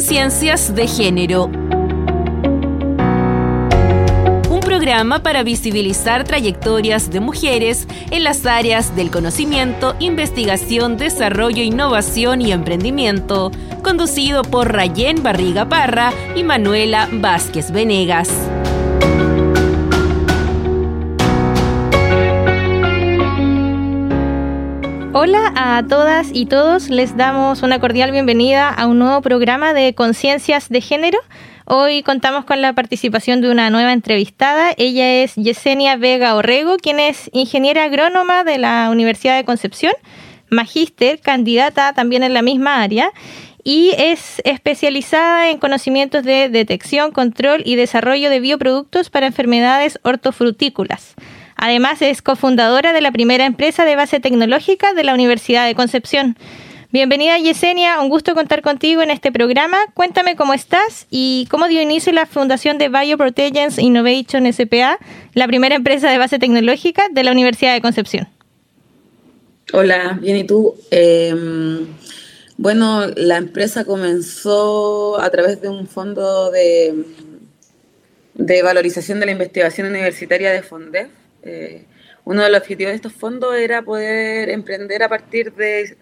Conciencias de Género. Un programa para visibilizar trayectorias de mujeres en las áreas del conocimiento, investigación, desarrollo, innovación y emprendimiento, conducido por Rayén Barriga Parra y Manuela Vázquez Venegas. Hola a todas y todos, les damos una cordial bienvenida a un nuevo programa de Conciencias de Género. Hoy contamos con la participación de una nueva entrevistada. Ella es Yesenia Vega Orrego, quien es ingeniera agrónoma de la Universidad de Concepción, magíster, candidata también en la misma área y es especializada en conocimientos de detección, control y desarrollo de bioproductos para enfermedades hortofrutícolas. Además, es cofundadora de la primera empresa de base tecnológica de la Universidad de Concepción. Bienvenida Yesenia, un gusto contar contigo en este programa. Cuéntame cómo estás y cómo dio inicio la fundación de Bioprotegens Innovation SPA, la primera empresa de base tecnológica de la Universidad de Concepción. Hola, bien, ¿y tú? Em, bueno, la empresa comenzó a través de un fondo de, de valorización de la investigación universitaria de FONDEF, eh, uno de los objetivos de estos fondos era poder emprender a partir de,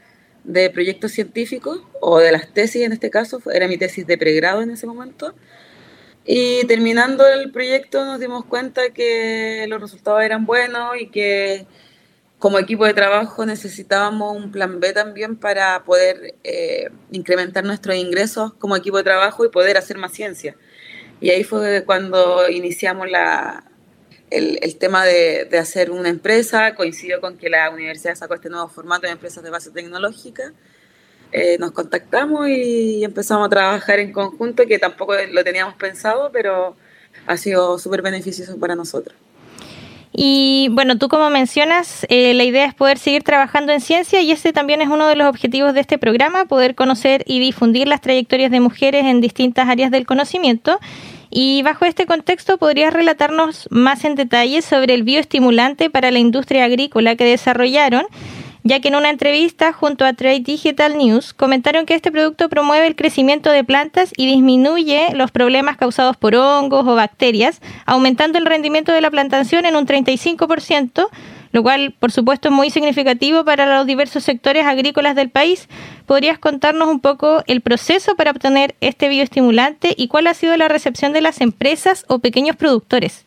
proyectos científicos o de las tesis en este caso, era mi tesis de pregrado en ese momento. Y terminando el proyecto nos dimos cuenta que los resultados eran buenos y que como equipo de trabajo necesitábamos un plan B también para poder eh, incrementar nuestros ingresos como equipo de trabajo y poder hacer más ciencia. Y ahí fue cuando iniciamos la, el, tema de, hacer una empresa, coincidió con que la universidad sacó este nuevo formato de empresas de base tecnológica. Eh, nos contactamos y empezamos a trabajar en conjunto, que tampoco lo teníamos pensado, pero ha sido súper beneficioso para nosotros. Y bueno, tú como mencionas, eh, la idea es poder seguir trabajando en ciencia y ese también es uno de los objetivos de este programa, poder conocer y difundir las trayectorias de mujeres en distintas áreas del conocimiento. Y bajo este contexto, ¿podrías relatarnos más en detalle sobre el bioestimulante para la industria agrícola que desarrollaron? ya que en una entrevista junto a Trade Digital News comentaron que este producto promueve el crecimiento de plantas y disminuye los problemas causados por hongos o bacterias, aumentando el rendimiento de la plantación en un 35%, lo cual por supuesto es muy significativo para los diversos sectores agrícolas del país. ¿Podrías contarnos un poco el proceso para obtener este bioestimulante y cuál ha sido la recepción de las empresas o pequeños productores?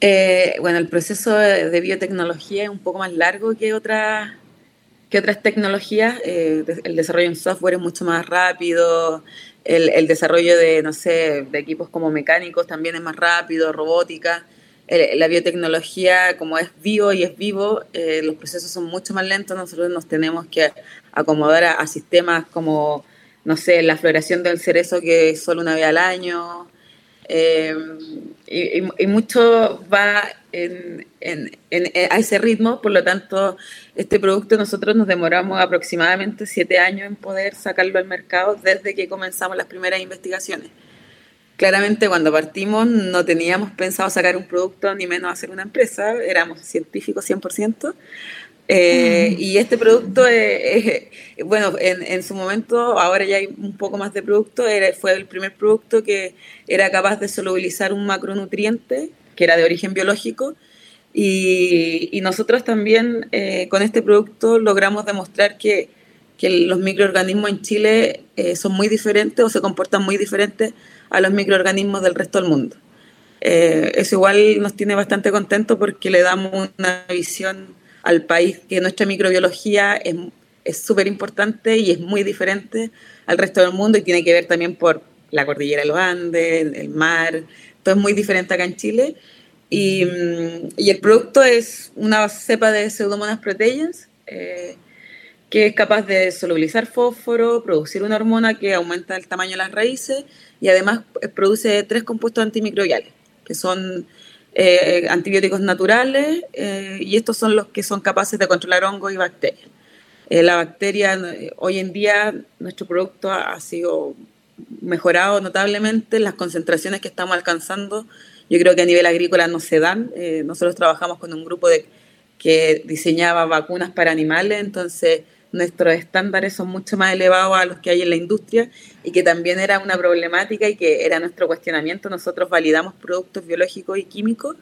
Eh, bueno, el proceso de biotecnología es un poco más largo que, otras que otras tecnologías. Eh, el desarrollo en software es mucho más rápido. El, el, desarrollo de, no sé, de equipos como mecánicos también es más rápido, robótica. Eh, la biotecnología, como es vivo y es vivo, eh, los procesos son mucho más lentos, nosotros nos tenemos que acomodar a, sistemas como, no sé, la floración del cerezo que es solo una vez al año, eh, y, mucho va en, a ese ritmo, por lo tanto, este producto nosotros nos demoramos aproximadamente siete años en poder sacarlo al mercado desde que comenzamos las primeras investigaciones claramente cuando partimos no teníamos pensado sacar un producto ni menos hacer una empresa, éramos científicos 100%. Eh, mm. Y este producto, es, bueno, en, su momento, ahora ya hay un poco más de producto, era, fue el primer producto que era capaz de solubilizar un macronutriente que era de origen biológico. Y, nosotros también eh, con este producto logramos demostrar que, que los microorganismos en Chile eh, son muy diferentes o se comportan muy diferentes a los microorganismos del resto del mundo. Eh, eso igual nos tiene bastante contentos porque le damos una visión al país que nuestra microbiología es súper importante y es muy diferente al resto del mundo y tiene que ver también por la cordillera de los Andes, el mar, todo es muy diferente acá en Chile. Y, mm, y el producto es una cepa de Pseudomonas proteins eh, que es capaz de solubilizar fósforo, producir una hormona que aumenta el tamaño de las raíces y además eh, produce tres compuestos antimicrobiales, que son eh, antibióticos naturales eh, y estos son los que son capaces de controlar hongos y bacterias. la bacteria, hoy en día nuestro producto ha, sido mejorado notablemente, las concentraciones que estamos alcanzando, yo creo que a nivel agrícola no se dan. nosotros trabajamos con un grupo de, que diseñaba vacunas para animales, entonces nuestros estándares son mucho más elevados a los que hay en la industria y que también era una problemática y que era nuestro cuestionamiento. Nosotros validamos productos biológicos y químicos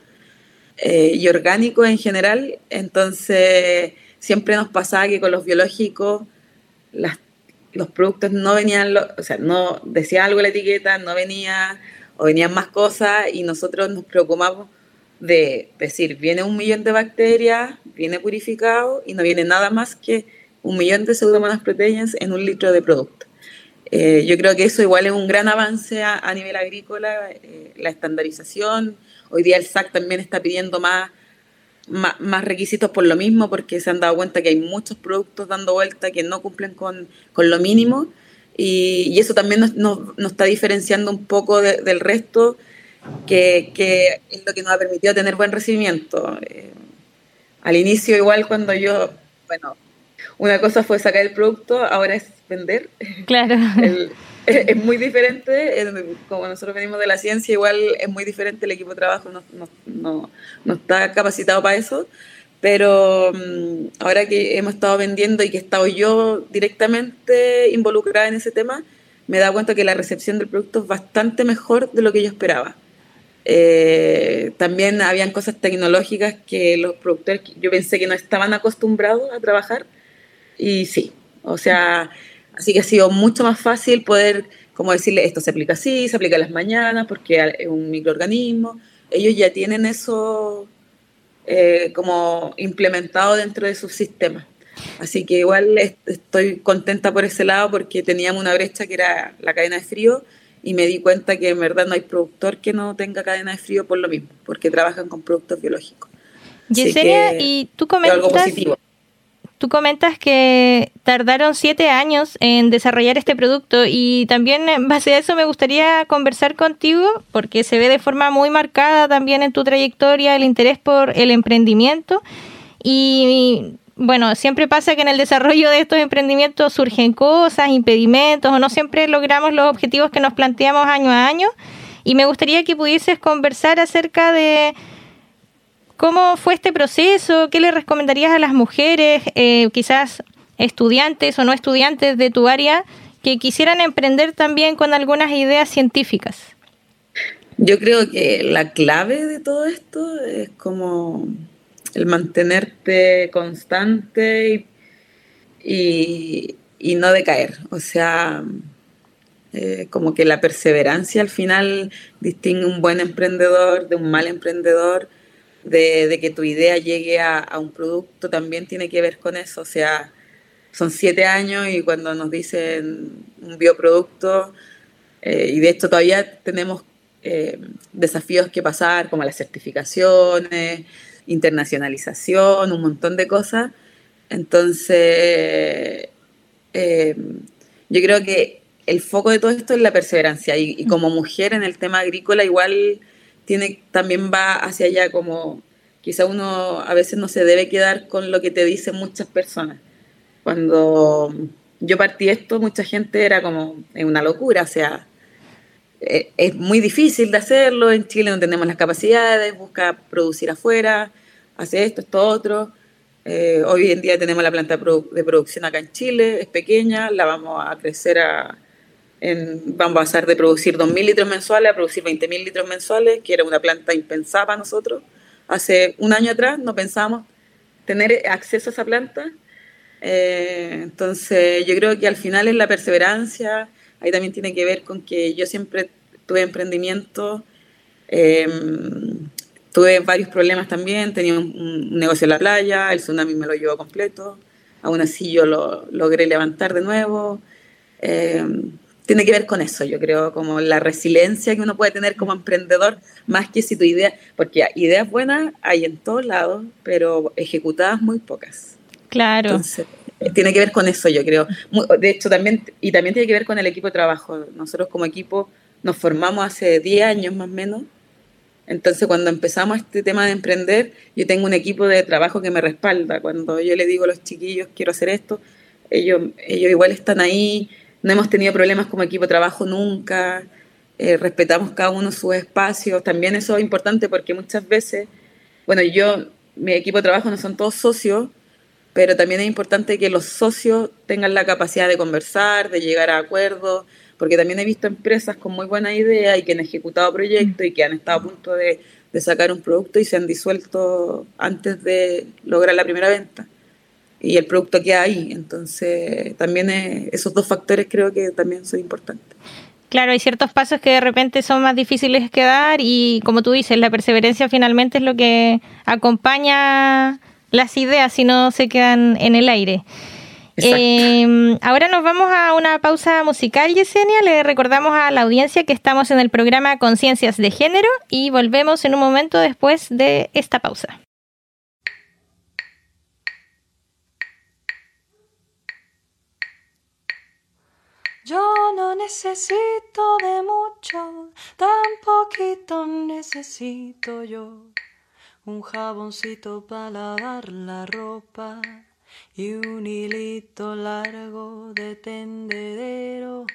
eh, y orgánicos en general, entonces siempre nos pasaba que con los biológicos los productos no venían, o sea, no decía algo la etiqueta, no venía o venían más cosas y nosotros nos preocupamos de decir, viene un millón de bacterias, viene purificado y no viene nada más que un millón de pseudomonas proteínas en un litro de producto. Eh, yo creo que eso igual es un gran avance a, nivel agrícola, eh, la estandarización. Hoy día el SAC también está pidiendo más, más, requisitos por lo mismo, porque se han dado cuenta que hay muchos productos dando vuelta que no cumplen con, con lo mínimo y, eso también nos, nos, está diferenciando un poco del resto, que, que, es lo que nos ha permitido tener buen recibimiento. Eh, al inicio, igual cuando yo, bueno, una cosa fue sacar el producto, ahora es vender. Claro. es, muy diferente, como nosotros venimos de la ciencia, igual es muy diferente, el equipo de trabajo no, no, no, no está capacitado para eso. Pero mm, ahora que hemos estado vendiendo y que he estado yo directamente involucrada en ese tema, me he dado cuenta que la recepción del producto es bastante mejor de lo que yo esperaba. Eh, también habían cosas tecnológicas que los productores, yo pensé que no estaban acostumbrados a trabajar y sí, o sea, así que ha sido mucho más fácil poder, como decirle, esto se aplica así, se aplica a las mañanas porque es un microorganismo, ellos ya tienen eso eh, como implementado dentro de sus sistemas. Así que igual estoy contenta por ese lado porque teníamos una brecha que era la cadena de frío y me di cuenta que en verdad no hay productor que no tenga cadena de frío por lo mismo, porque trabajan con productos biológicos. Yesenia, y tú comentas, Tú comentas que tardaron siete años en desarrollar este producto y también en base a eso me gustaría conversar contigo porque se ve de forma muy marcada también en tu trayectoria el interés por el emprendimiento. Y bueno, siempre pasa que en el desarrollo de estos emprendimientos surgen cosas, impedimentos o no siempre logramos los objetivos que nos planteamos año a año. Y me gustaría que pudieses conversar acerca de ¿Cómo fue este proceso? ¿Qué le recomendarías a las mujeres, eh, quizás estudiantes o no estudiantes de tu área, que quisieran emprender también con algunas ideas científicas? Yo creo que la clave de todo esto es como el mantenerte constante y, no decaer. O sea, eh, como que la perseverancia al final distingue un buen emprendedor de un mal emprendedor de, que tu idea llegue a, un producto también tiene que ver con eso. O sea, son siete años y cuando nos dicen un bioproducto, eh, y de esto todavía tenemos eh, desafíos que pasar, como las certificaciones, internacionalización, un montón de cosas. Entonces, eh, yo creo que el foco de todo esto es la perseverancia y como mujer en el tema agrícola igual también va hacia allá como quizá uno a veces no se debe quedar con lo que te dicen muchas personas. Cuando yo partí esto, mucha gente era como en una locura, o sea, e, es muy difícil de hacerlo, en Chile no tenemos las capacidades, busca producir afuera, hace esto, esto, otro. Eh, hoy en día tenemos la planta de producción acá en Chile, es pequeña, la vamos a crecer a, vamos a pasar de producir 2.000 litros mensuales a producir 20.000 litros mensuales, que era una planta impensada para nosotros. Hace un año atrás no pensábamos tener acceso a esa planta. Eh, entonces yo creo que al final es la perseverancia, ahí también tiene que ver con que yo siempre tuve emprendimiento, em, tuve varios problemas también, tenía un, negocio en la playa, el tsunami me lo llevó completo, aún así yo lo logré levantar de nuevo. Em, tiene que ver con eso, yo creo, como la resiliencia que uno puede tener como emprendedor, más que si tu idea, porque ideas buenas hay en todos lados, pero ejecutadas muy pocas. Claro. Entonces, tiene que ver con eso, yo creo. De hecho, también, y también tiene que ver con el equipo de trabajo. Nosotros como equipo nos formamos hace 10 años más o menos. Entonces, cuando empezamos este tema de emprender, yo tengo un equipo de trabajo que me respalda. Cuando yo le digo a los chiquillos, quiero hacer esto, ellos, ellos igual están ahí no hemos tenido problemas como equipo de trabajo nunca, eh, respetamos cada uno sus espacios, también eso es importante porque muchas veces, bueno, yo, mi equipo de trabajo no son todos socios, pero también es importante que los socios tengan la capacidad de conversar, de llegar a acuerdos, porque también he visto empresas con muy buena idea y que han ejecutado proyectos y que han estado a punto de, sacar un producto y se han disuelto antes de lograr la primera venta. Y el producto queda ahí. Entonces, también esos dos factores creo que también son importantes. Claro, hay ciertos pasos que de repente son más difíciles que dar y como tú dices, la perseverancia finalmente es lo que acompaña las ideas si no se quedan en el aire. Eh, ahora nos vamos a una pausa musical, Yesenia. Le recordamos a la audiencia que estamos en el programa Conciencias de Género y volvemos en un momento después de esta pausa. Yo no necesito de mucho, tan poquito necesito yo. Un jaboncito para lavar la ropa y un hilito largo de tendedero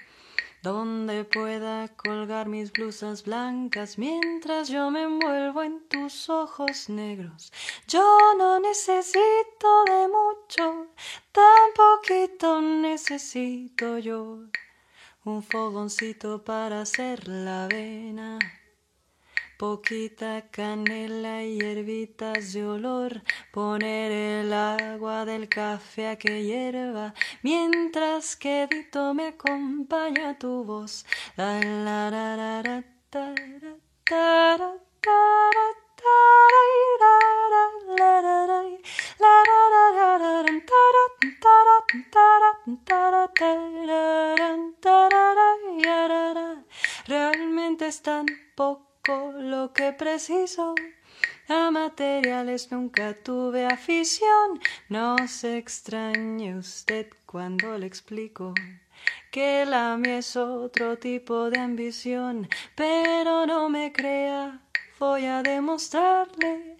donde pueda colgar mis blusas blancas mientras yo me envuelvo en tus ojos negros. Yo no necesito de mucho, tan poquito necesito yo. Un fogoncito para hacer la avena. Poquita canela y hierbitas de olor, poner el agua del café a que hierva, mientras que Dito me acompaña tu voz. La, la, la, A materiales nunca tuve afición. No se extrañe usted cuando le explico que la mía es otro tipo de ambición, pero no me crea voy a demostrarle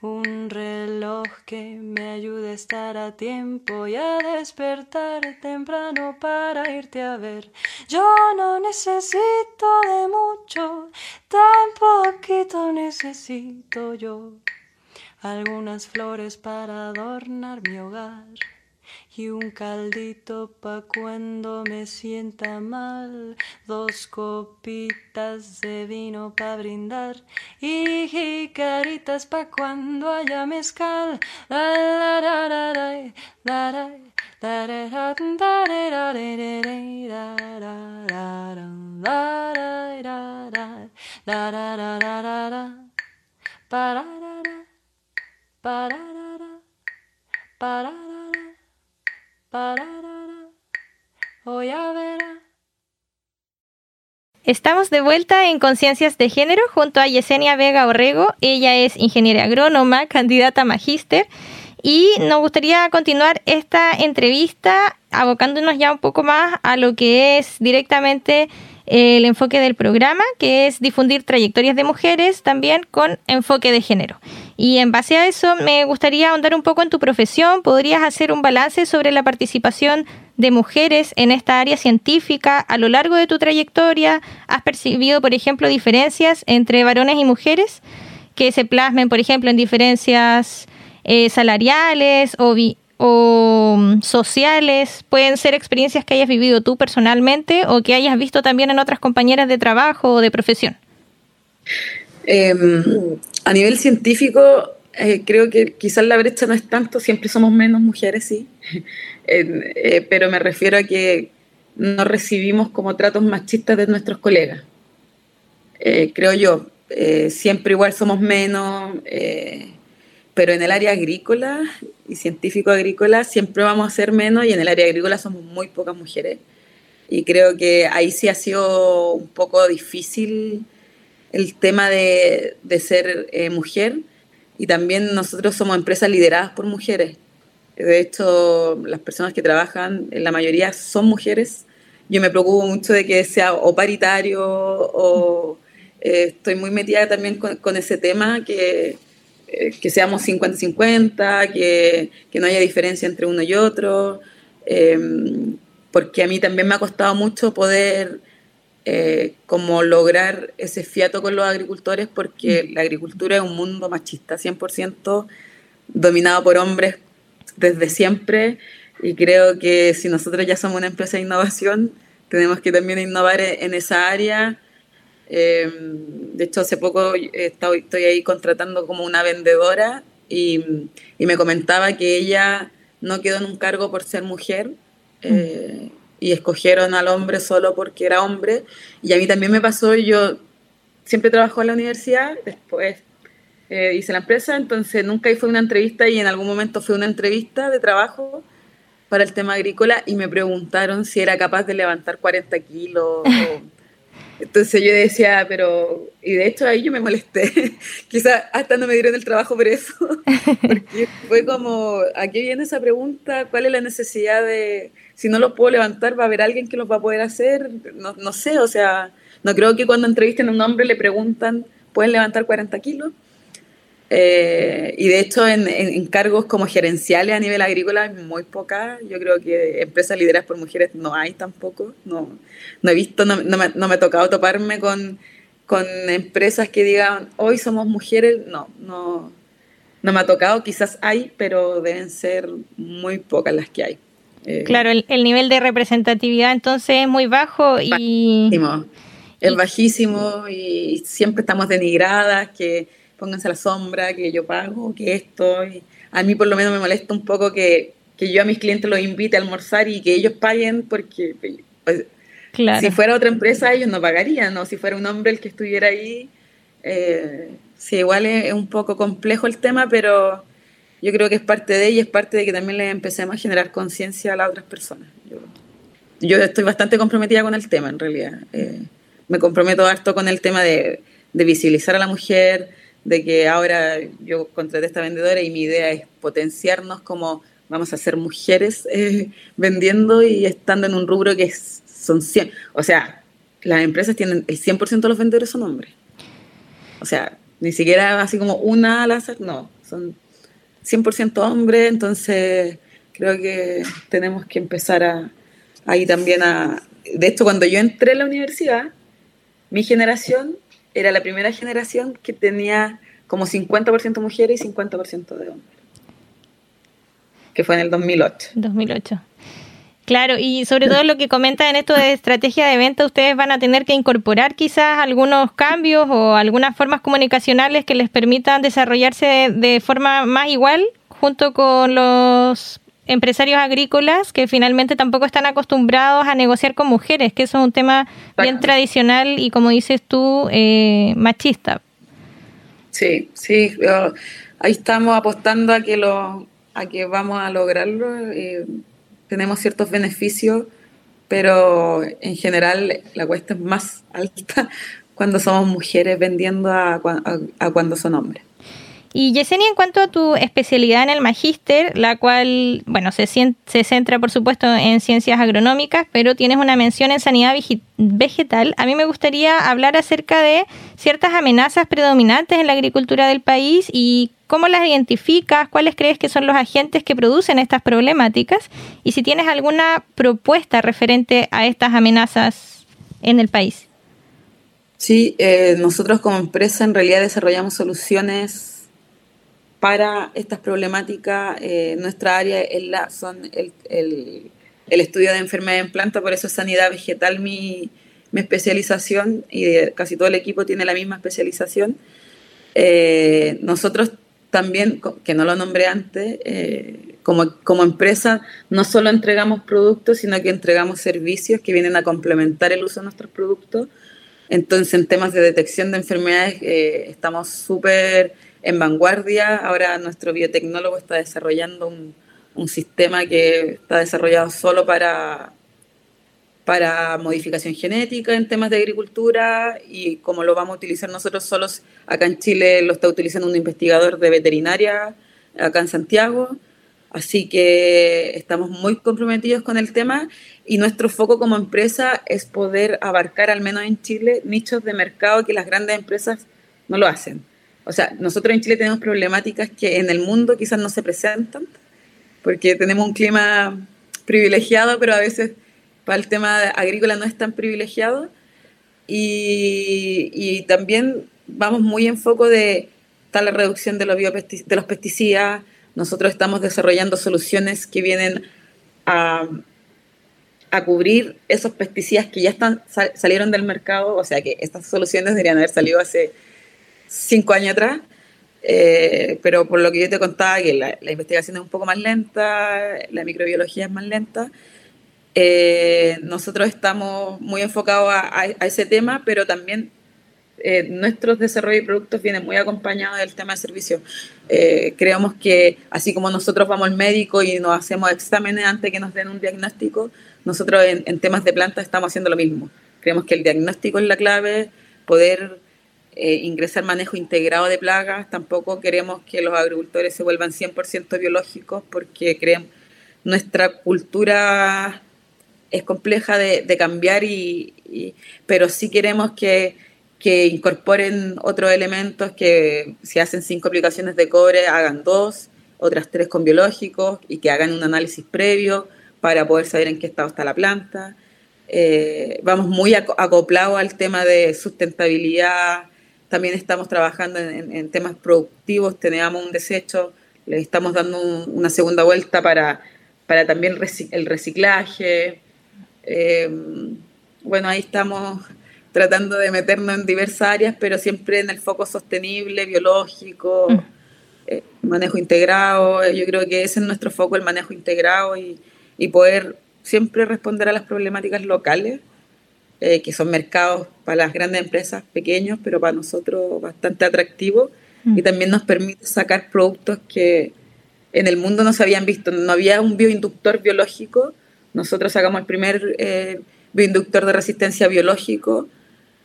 un reloj que me ayude a estar a tiempo y a despertar temprano para irte a ver. Yo no necesito de mucho, tan poquito necesito yo. Algunas flores para adornar mi hogar y un caldito pa' cuando me sienta mal, dos copitas de vino pa' brindar y jicaritas pa' cuando haya mezcal. Estamos de vuelta en Conciencias de Género junto a Yesenia Vega Orrego. Ella es ingeniera agrónoma, candidata a magíster. Y nos gustaría continuar esta entrevista abocándonos ya un poco más a lo que es directamente el enfoque del programa, que es difundir trayectorias de mujeres también con enfoque de género. Y en base a eso me gustaría ahondar un poco en tu profesión. ¿Podrías hacer un balance sobre la participación de mujeres en esta área científica a lo largo de tu trayectoria? ¿Has percibido, por ejemplo, diferencias entre varones y mujeres que se plasmen, por ejemplo, en diferencias eh, salariales o, o mm, sociales? Pueden ser experiencias que hayas vivido tú personalmente o que hayas visto también en otras compañeras de trabajo o de profesión. Em, a nivel científico, eh, creo que quizás la brecha no es tanto, siempre somos menos mujeres, sí, eh, pero me refiero a que no recibimos como tratos machistas de nuestros colegas. Eh, creo yo, siempre igual somos menos, pero en el área agrícola y científico agrícola siempre vamos a ser menos y en el área agrícola somos muy pocas mujeres. Y creo que ahí sí ha sido un poco difícil el tema de, de ser mujer y también nosotros somos empresas lideradas por mujeres. De hecho, las personas que trabajan, la mayoría son mujeres. Yo me preocupo mucho de que sea o paritario o eh, estoy muy metida también con, ese tema, que, eh, que seamos 50-50, que, que, no haya diferencia entre uno y otro, em, porque a mí también me ha costado mucho poder eh, como lograr ese fiato con los agricultores, porque mm. la agricultura es un mundo machista, 100% dominado por hombres desde siempre, y creo que si nosotros ya somos una empresa de innovación, tenemos que también innovar en esa área. Em, de hecho, hace poco estoy, estoy ahí contratando como una vendedora y, y, me comentaba que ella no quedó en un cargo por ser mujer. Eh, y escogieron al hombre solo porque era hombre. Y a mí también me pasó, yo siempre trabajo en la universidad, después eh, hice la empresa, entonces nunca fue una entrevista y en algún momento fue una entrevista de trabajo para el tema agrícola y me preguntaron si era capaz de levantar 40 kilos. Entonces yo decía, pero, y de hecho ahí yo me molesté, quizás hasta no me dieron el trabajo por eso, porque fue como, ¿a qué viene esa pregunta? ¿Cuál es la necesidad de, si no lo puedo levantar, va a haber alguien que lo va a poder hacer? No, no sé, o sea, no creo que cuando entrevisten a un hombre le preguntan, ¿pueden levantar 40 kilos? Eh, y de hecho, en, cargos como gerenciales a nivel agrícola hay muy pocas. Yo creo que empresas lideradas por mujeres no hay tampoco. No, no he visto, no, me, no, me, ha tocado toparme con, con empresas que digan, hoy somos mujeres. No, no, no me ha tocado. Quizás hay, pero deben ser muy pocas las que hay. Eh, claro, el, el, nivel de representatividad entonces es muy bajo y... Bajísimo. Es bajísimo y siempre estamos denigradas, que pónganse a la sombra, que yo pago, que esto. a mí por lo menos me molesta un poco que, que, yo a mis clientes los invite a almorzar y que ellos paguen porque pues, si fuera otra empresa ellos no pagarían, o si fuera un hombre el que estuviera ahí. Eh, sí, igual es, un poco complejo el tema, pero yo creo que es parte de ella, es parte de que también le empecemos a generar conciencia a las otras personas. Yo, estoy bastante comprometida con el tema, en realidad. Eh, me comprometo harto con el tema de, de visibilizar a la mujer, de que ahora yo contraté esta vendedora y mi idea es potenciarnos como vamos a ser mujeres eh, vendiendo y estando en un rubro que son 100. O sea, las empresas tienen el 100% de los vendedores son hombres. O sea, ni siquiera así como una al azar, no, son 100% hombres, entonces creo que tenemos que empezar a, ahí también a... De hecho, cuando yo entré a la universidad, mi generación era la primera generación que tenía como 50% mujeres y 50% de hombres. Que fue en el 2008. 2008. Claro, y sobre todo lo que comenta en esto de estrategia de venta, ustedes van a tener que incorporar quizás algunos cambios o algunas formas comunicacionales que les permitan desarrollarse de forma más igual junto con los empresarios agrícolas que finalmente tampoco están acostumbrados a negociar con mujeres, que eso es un tema bien tradicional y como dices tú, eh, machista. Sí, sí, ahí estamos apostando a que, lo, a que vamos a lograrlo. Eh, tenemos ciertos beneficios, pero en general la cuesta es más alta cuando somos mujeres vendiendo a cuando son hombres. Y Yesenia, en cuanto a tu especialidad en el magíster, la cual, bueno, se, se centra por supuesto en ciencias agronómicas, pero tienes una mención en sanidad vegetal, a mí me gustaría hablar acerca de ciertas amenazas predominantes en la agricultura del país y cómo las identificas, cuáles crees que son los agentes que producen estas problemáticas y si tienes alguna propuesta referente a estas amenazas en el país. Sí, eh, nosotros como empresa en realidad desarrollamos soluciones para estas problemáticas. Eh, nuestra área es la, son el, el, estudio de enfermedad en planta, por eso es sanidad vegetal mi, mi especialización y casi todo el equipo tiene la misma especialización. Eh, nosotros también, que no lo nombré antes, eh, como, como, empresa no solo entregamos productos, sino que entregamos servicios que vienen a complementar el uso de nuestros productos. Entonces, en temas de detección de enfermedades, estamos súper en vanguardia. Ahora nuestro biotecnólogo está desarrollando un, sistema que está desarrollado solo para, para modificación genética en temas de agricultura y como lo vamos a utilizar nosotros solos, acá en Chile lo está utilizando un investigador de veterinaria acá en Santiago. Así que estamos muy comprometidos con el tema y nuestro foco como empresa es poder abarcar, al menos en Chile, nichos de mercado que las grandes empresas no lo hacen. O sea, nosotros en Chile tenemos problemáticas que en el mundo quizás no se presentan, porque tenemos un clima privilegiado, pero a veces para el tema agrícola no es tan privilegiado. Y, también vamos muy en foco de tal la reducción de los, de los pesticidas. Nosotros estamos desarrollando soluciones que vienen a, a cubrir esos pesticidas que ya están, salieron del mercado, o sea que estas soluciones deberían haber salido hace cinco años atrás, eh, pero por lo que yo te contaba, que la, investigación es un poco más lenta, la microbiología es más lenta, eh, nosotros estamos muy enfocados a, ese tema, pero también eh, nuestros desarrollos y productos vienen muy acompañados del tema de servicio. creemos que así como nosotros vamos al médico y nos hacemos exámenes antes que nos den un diagnóstico, nosotros en, temas de planta estamos haciendo lo mismo. Creemos que el diagnóstico es la clave, poder eh, ingresar manejo integrado de plagas. Tampoco queremos que los agricultores se vuelvan 100% biológicos porque creemos nuestra cultura es compleja de, cambiar, y, pero sí queremos que, que, incorporen otros elementos, que si hacen cinco aplicaciones de cobre, hagan dos, otras tres con biológicos y que hagan un análisis previo para poder saber en qué estado está la planta. Eh, vamos muy acoplados al tema de sustentabilidad. También estamos trabajando en, temas productivos. Teníamos un desecho, le estamos dando una segunda vuelta para, para también el reciclaje. Eh, bueno, ahí estamos tratando de meternos en diversas áreas, pero siempre en el foco sostenible, biológico, mm. eh, manejo integrado. Yo creo que ese es nuestro foco, el manejo integrado y, y poder siempre responder a las problemáticas locales, eh, que son mercados para las grandes empresas pequeños, pero para nosotros bastante atractivos, mm. y también nos permite sacar productos que en el mundo no se habían visto. No había un bioinductor biológico, nosotros sacamos el primer eh, bioinductor de resistencia biológico,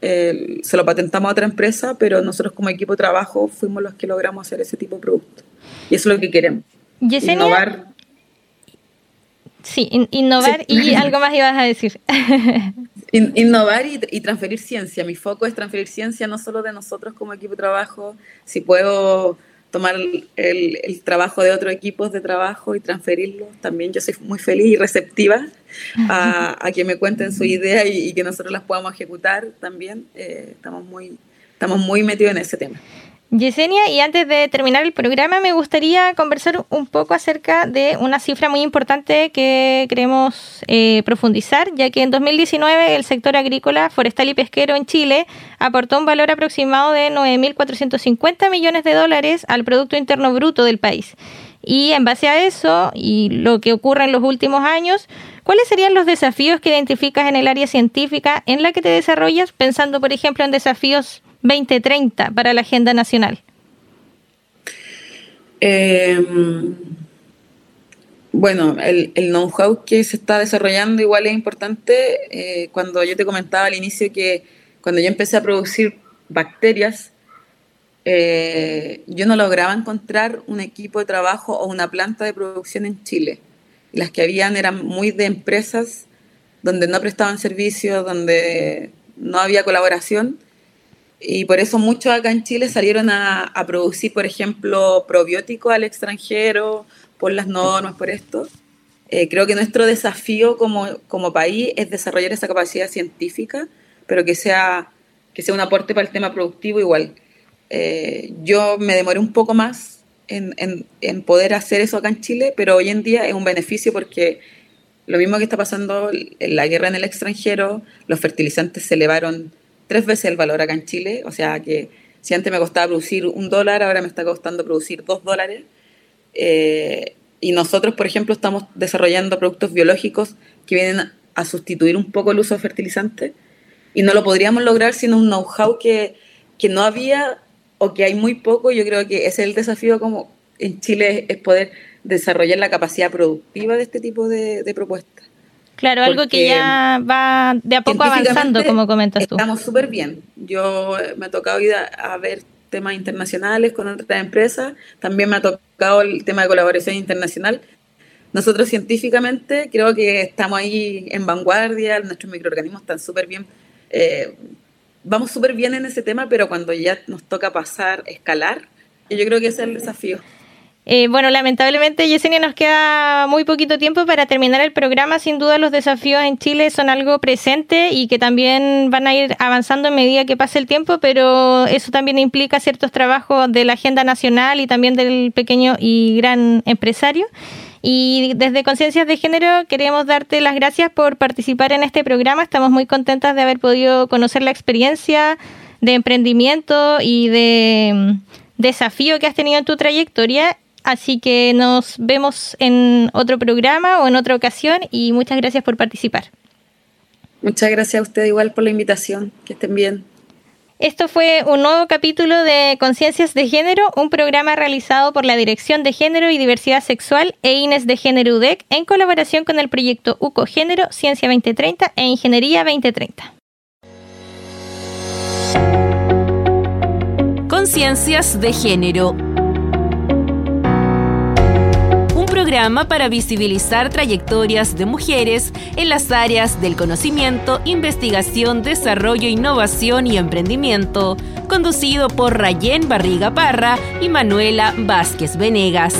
se lo patentamos a otra empresa, pero nosotros como equipo de trabajo fuimos los que logramos hacer ese tipo de producto. Y eso es lo que queremos. Yesenia, innovar Sí, innovar y algo más ibas a decir. innovar y, transferir ciencia. Mi foco es transferir ciencia no solo de nosotros como equipo de trabajo, si puedo tomar el, trabajo de otros equipos de trabajo y transferirlo, también yo soy muy feliz y receptiva a, que me cuenten su idea y, que nosotros las podamos ejecutar también. Eh, estamos, muy, estamos muy metidos en ese tema. Yesenia, y antes de terminar el programa, me gustaría conversar un poco acerca de una cifra muy importante que queremos eh, profundizar, ya que en 2019 el sector agrícola, forestal y pesquero en Chile aportó un valor aproximado de 9.450 millones de dólares al Producto Interno Bruto del país. Y en base a eso y lo que ocurre en los últimos años, ¿cuáles serían los desafíos que identificas en el área científica en la que te desarrollas, pensando, por ejemplo, en desafíos 2030 para la agenda nacional? Em, bueno, el, know-how que se está desarrollando igual es importante. Eh, cuando yo te comentaba al inicio que cuando yo empecé a producir bacterias, eh, yo no lograba encontrar un equipo de trabajo o una planta de producción en Chile. Las que habían eran muy de empresas donde no prestaban servicios, donde no había colaboración y por eso muchos acá en Chile salieron a, producir, por ejemplo, probióticos al extranjero, por las normas, por esto. Eh, creo que nuestro desafío como, como, país es desarrollar esa capacidad científica, pero que sea, que sea un aporte para el tema productivo igual. Eh, yo me demoré un poco más en, en, en, poder hacer eso acá en Chile, pero hoy en día es un beneficio porque lo mismo que está pasando en la guerra en el extranjero, los fertilizantes se elevaron tres veces el valor acá en Chile, o sea que si antes me costaba producir un dólar, ahora me está costando producir dos dólares. Eh, y nosotros, por ejemplo, estamos desarrollando productos biológicos que vienen a sustituir un poco el uso de fertilizantes y no lo podríamos lograr sin un know-how que, que, no había o que hay muy poco. Yo creo que ese es el desafío como en Chile, es poder desarrollar la capacidad productiva de este tipo de propuestas. Claro, algo que ya va de a poco avanzando, como comentas tú. Estamos súper bien. Yo me ha tocado ir a, ver temas internacionales con otras empresas. También me ha tocado el tema de colaboración internacional. nosotros científicamente creo que estamos ahí en vanguardia, nuestros microorganismos están súper bien, eh, vamos súper bien en ese tema, pero cuando ya nos toca pasar, escalar, yo creo que ese es el desafío. Eh, bueno, lamentablemente, Yesenia, nos queda muy poquito tiempo para terminar el programa. Sin duda, los desafíos en Chile son algo presente y que también van a ir avanzando en medida que pase el tiempo, pero eso también implica ciertos trabajos de la agenda nacional y también del pequeño y gran empresario. Y desde Conciencias de Género queremos darte las gracias por participar en este programa. Estamos muy contentas de haber podido conocer la experiencia de emprendimiento y de mm, desafío que has tenido en tu trayectoria Así que nos vemos en otro programa o en otra ocasión y muchas gracias por participar. Muchas gracias a usted igual por la invitación. Que estén bien. Esto fue un nuevo capítulo de Conciencias de Género, un programa realizado por la Dirección de Género y Diversidad Sexual e INES de Género UDEC en colaboración con el proyecto UCO Género, Ciencia 2030 e Ingeniería 2030. Conciencias de Género para visibilizar trayectorias de mujeres en las áreas del conocimiento, investigación, desarrollo, innovación y emprendimiento, conducido por Rayén Barriga Parra y Manuela Vázquez Venegas.